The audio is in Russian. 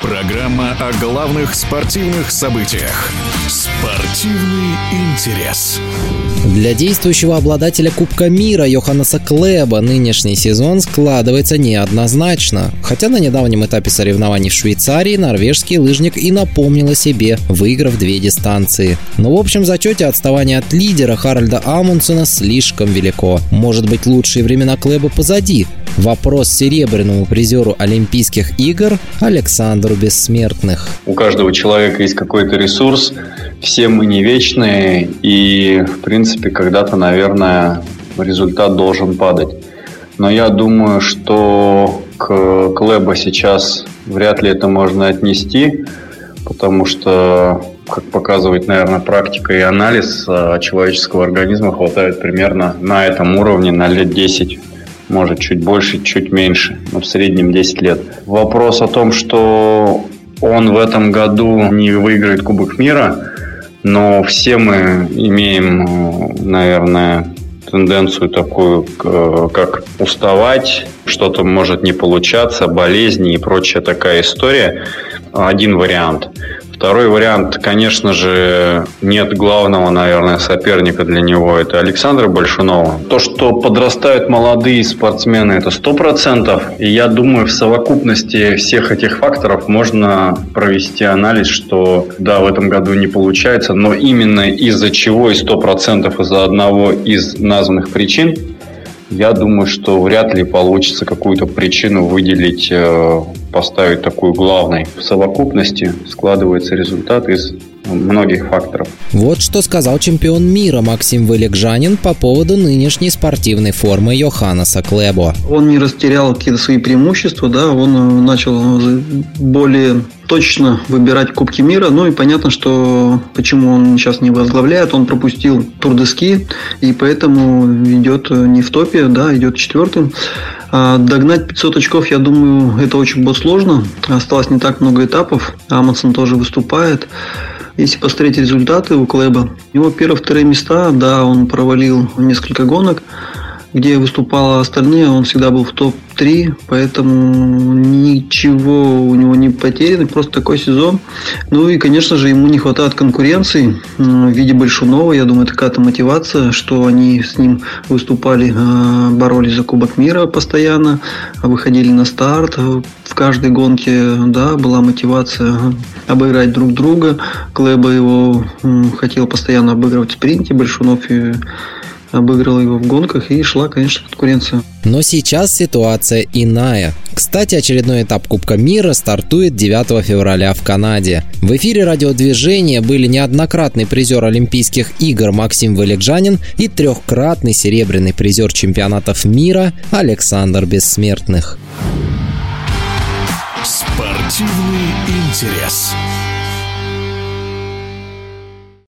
Программа о главных спортивных событиях. Спортивный интерес. Для действующего обладателя Кубка мира Йоханнеса Клеба нынешний сезон складывается неоднозначно. Хотя на недавнем этапе соревнований в Швейцарии норвежский лыжник и напомнил о себе, выиграв две дистанции. Но в общем зачете отставание от лидера Харальда Амундсена слишком велико. Может быть лучшие времена Клеба позади. Вопрос серебряному призеру Олимпийских игр Александру Бессмертных. У каждого человека есть какой-то ресурс, все мы не вечные, и, в принципе, когда-то, наверное, результат должен падать. Но я думаю, что к Клэба сейчас вряд ли это можно отнести, потому что, как показывает, наверное, практика и анализ а, человеческого организма, хватает примерно на этом уровне на лет 10 может чуть больше, чуть меньше, но в среднем 10 лет. Вопрос о том, что он в этом году не выиграет Кубок мира, но все мы имеем, наверное, тенденцию такую, как уставать, что-то может не получаться, болезни и прочая такая история. Один вариант. Второй вариант, конечно же, нет главного, наверное, соперника для него. Это Александра Большунова. То, что подрастают молодые спортсмены, это сто процентов. И я думаю, в совокупности всех этих факторов можно провести анализ, что да, в этом году не получается, но именно из-за чего и сто процентов из-за одного из названных причин я думаю, что вряд ли получится какую-то причину выделить, э, поставить такую главной. В совокупности складывается результат из многих факторов. Вот что сказал чемпион мира Максим Вылегжанин по поводу нынешней спортивной формы Йоханнеса Клебо. Он не растерял какие-то свои преимущества, да, он э, начал более точно выбирать Кубки мира. Ну и понятно, что почему он сейчас не возглавляет. Он пропустил Тур де Ски, и поэтому идет не в топе, да, идет четвертым. А догнать 500 очков, я думаю, это очень будет сложно. Осталось не так много этапов. Амundsen тоже выступает. Если посмотреть результаты у Клэба, у него первые-вторые места, да, он провалил несколько гонок, где выступало остальные, он всегда был в топ-3, поэтому ничего у него не потеряно, просто такой сезон. Ну и, конечно же, ему не хватает конкуренции в виде Большунова, я думаю, такая-то мотивация, что они с ним выступали, а, боролись за Кубок мира постоянно, выходили на старт, в каждой гонке, да, была мотивация обыграть друг друга. Клэба его хотел постоянно обыгрывать в спринте, Большунов и обыграл его в гонках и шла, конечно, конкуренция. Но сейчас ситуация иная. Кстати, очередной этап Кубка мира стартует 9 февраля в Канаде. В эфире радиодвижения были неоднократный призер Олимпийских игр Максим Валикжанин и трехкратный серебряный призер чемпионатов мира Александр Бессмертных. Спортивный интерес.